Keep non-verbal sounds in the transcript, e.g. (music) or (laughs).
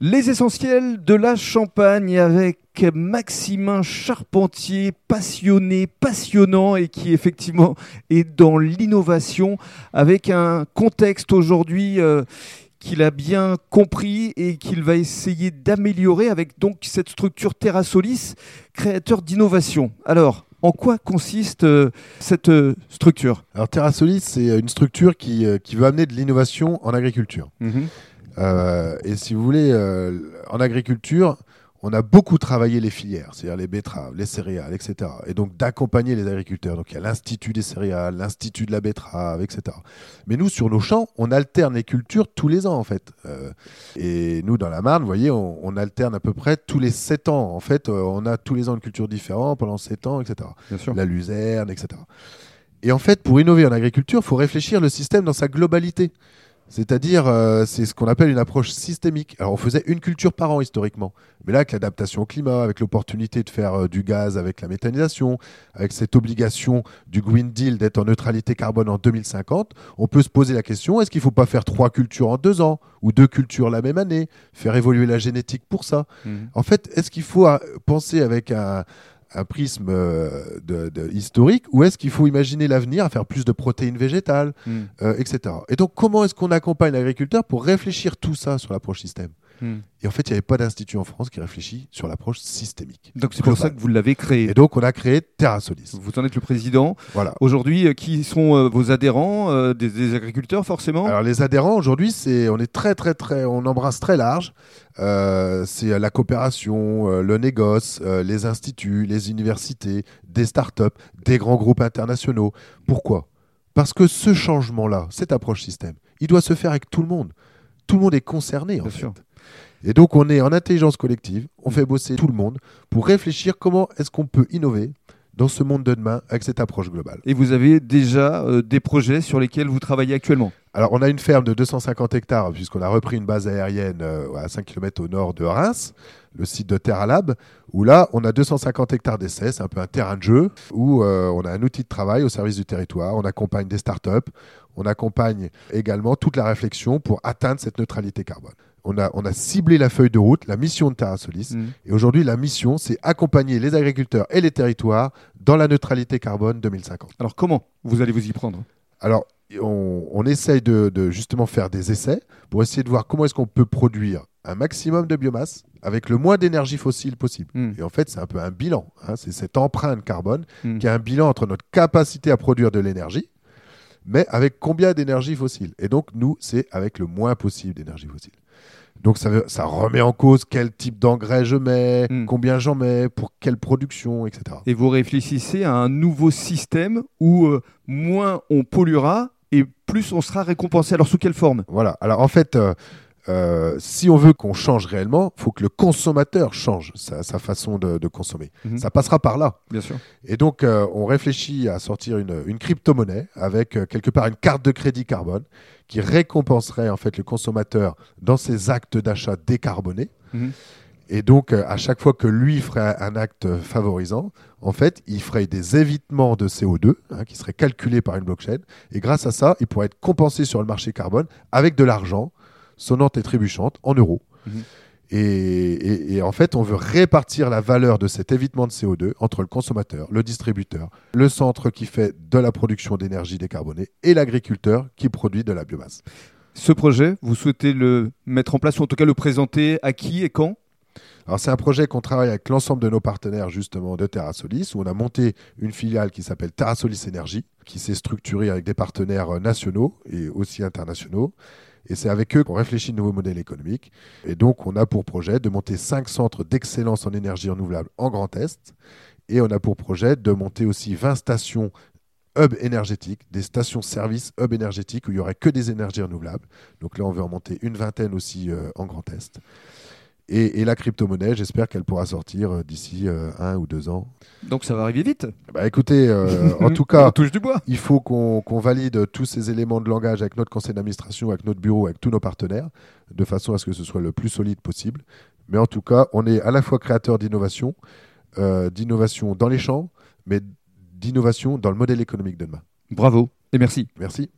Les essentiels de la Champagne avec Maximin Charpentier, passionné, passionnant et qui effectivement est dans l'innovation avec un contexte aujourd'hui euh, qu'il a bien compris et qu'il va essayer d'améliorer avec donc cette structure Terrasolis, créateur d'innovation. Alors, en quoi consiste euh, cette euh, structure? Alors Terrasolis, c'est une structure qui, qui veut amener de l'innovation en agriculture. Mhm. Euh, et si vous voulez, euh, en agriculture, on a beaucoup travaillé les filières, c'est-à-dire les betteraves, les céréales, etc. Et donc d'accompagner les agriculteurs. Donc il y a l'Institut des céréales, l'Institut de la betterave, etc. Mais nous, sur nos champs, on alterne les cultures tous les ans, en fait. Euh, et nous, dans la Marne, vous voyez, on, on alterne à peu près tous les 7 ans. En fait, on a tous les ans une culture différente pendant 7 ans, etc. Bien sûr. La luzerne, etc. Et en fait, pour innover en agriculture, il faut réfléchir le système dans sa globalité. C'est-à-dire, euh, c'est ce qu'on appelle une approche systémique. Alors, on faisait une culture par an historiquement. Mais là, avec l'adaptation au climat, avec l'opportunité de faire euh, du gaz avec la méthanisation, avec cette obligation du Green Deal d'être en neutralité carbone en 2050, on peut se poser la question, est-ce qu'il ne faut pas faire trois cultures en deux ans ou deux cultures la même année, faire évoluer la génétique pour ça? Mhm. En fait, est-ce qu'il faut euh, penser avec un, un prisme euh, de- de historique ou est-ce qu'il faut imaginer l'avenir à faire plus de protéines végétales Mhm. euh, etc. Et donc, comment est-ce qu'on accompagne l'agriculteur pour réfléchir tout ça sur l'approche système? Et en fait, il n'y avait pas d'institut en France qui réfléchit sur l'approche systémique. Donc c'est pour ça que vous l'avez créé. Et donc, on a créé TerraSolis. Vous en êtes le président. Voilà. Aujourd'hui, euh, qui sont euh, vos adhérents euh, des, des agriculteurs, forcément? Alors, les adhérents, aujourd'hui, c'est, on est très, très, très, on embrasse très large. Euh, c'est la coopération, le négoce, les instituts, les universités, des startups, des grands groupes internationaux. Pourquoi? Parce que ce changement-là, cette approche système, il doit se faire avec tout le monde. Tout le monde est concerné, en Bien fait. sûr. Et donc, on est en intelligence collective, on fait bosser tout le monde pour réfléchir comment est-ce qu'on peut innover dans ce monde de demain avec cette approche globale. Et vous avez déjà euh, des projets sur lesquels vous travaillez actuellement? Alors, on a une ferme de 250 hectares, puisqu'on a repris une base aérienne euh, à 5 km au nord de Reims, le site de TerraLab, où là, on a 250 hectares d'essais, c'est un peu un terrain de jeu, où euh, on a un outil de travail au service du territoire, on accompagne des startups, on accompagne également toute la réflexion pour atteindre cette neutralité carbone. On a, on a ciblé la feuille de route, la mission de TerraSolis, Mhm. et aujourd'hui, la mission, c'est accompagner les agriculteurs et les territoires dans la neutralité carbone 2050. Alors comment vous allez vous y prendre? Alors, on, on essaye de, de justement faire des essais pour essayer de voir comment est-ce qu'on peut produire un maximum de biomasse avec le moins d'énergie fossile possible. Mhm. Et en fait, c'est un peu un bilan. hein. C'est cette empreinte carbone Mhm. qui est un bilan entre notre capacité à produire de l'énergie, mais avec combien d'énergie fossile? Et donc, nous, c'est avec le moins possible d'énergie fossile. Donc, ça, remet en cause quel type d'engrais je mets, Mhm. combien j'en mets, pour quelle production, etc. Et vous réfléchissez à un nouveau système où euh, moins on polluera et plus on sera récompensé. Alors sous quelle forme? Voilà. Alors en fait, euh, euh, si on veut qu'on change réellement, il faut que le consommateur change sa, sa façon de, de consommer. Mhm. Ça passera par là. Bien sûr. Et donc, euh, on réfléchit à sortir une, une crypto-monnaie avec euh, quelque part une carte de crédit carbone qui récompenserait en fait le consommateur dans ses actes d'achat décarbonés. Mhm. Et donc, à chaque fois que lui ferait un acte favorisant, en fait, il ferait des évitements de CO2 hein, qui seraient calculés par une blockchain. Et grâce à ça, il pourrait être compensé sur le marché carbone avec de l'argent sonnante et trébuchante en euros. Mhm. Et, et- et en fait, on veut répartir la valeur de cet évitement de CO2 entre le consommateur, le distributeur, le centre qui fait de la production d'énergie décarbonée et l'agriculteur qui produit de la biomasse. Ce projet, vous souhaitez le mettre en place ou en tout cas le présenter à qui et quand? Alors c'est un projet qu'on travaille avec l'ensemble de nos partenaires justement de TerraSolis, où on a monté une filiale qui s'appelle TerraSolis Énergie, qui s'est structurée avec des partenaires euh, nationaux et aussi internationaux. Et c'est avec eux qu'on réfléchit de nouveaux modèles économiques. Et donc on a pour projet de monter cinq centres d'excellence en énergie renouvelable en Grand Est. Et on a pour projet de monter aussi 20 stations hub énergétiques, des stations-service hub énergétiques où il n'y aurait que des énergies renouvelables. Donc là, on veut en monter une vingtaine aussi euh, en Grand Est. Et, et la crypto-monnaie, j'espère qu'elle pourra sortir euh, d'ici euh, un ou deux ans. Donc ça va arriver vite. Bah, écoutez, euh, en (laughs) tout on cas, touche du bois. il faut qu'on valide tous ces éléments de langage avec notre conseil d'administration, avec notre bureau, avec tous nos partenaires, de façon à ce que ce soit le plus solide possible. Mais en tout cas, on est à la fois créateur d'innovation, euh, d'innovation dans les champs, mais d'innovation dans le modèle économique de demain. Bravo et merci. Merci.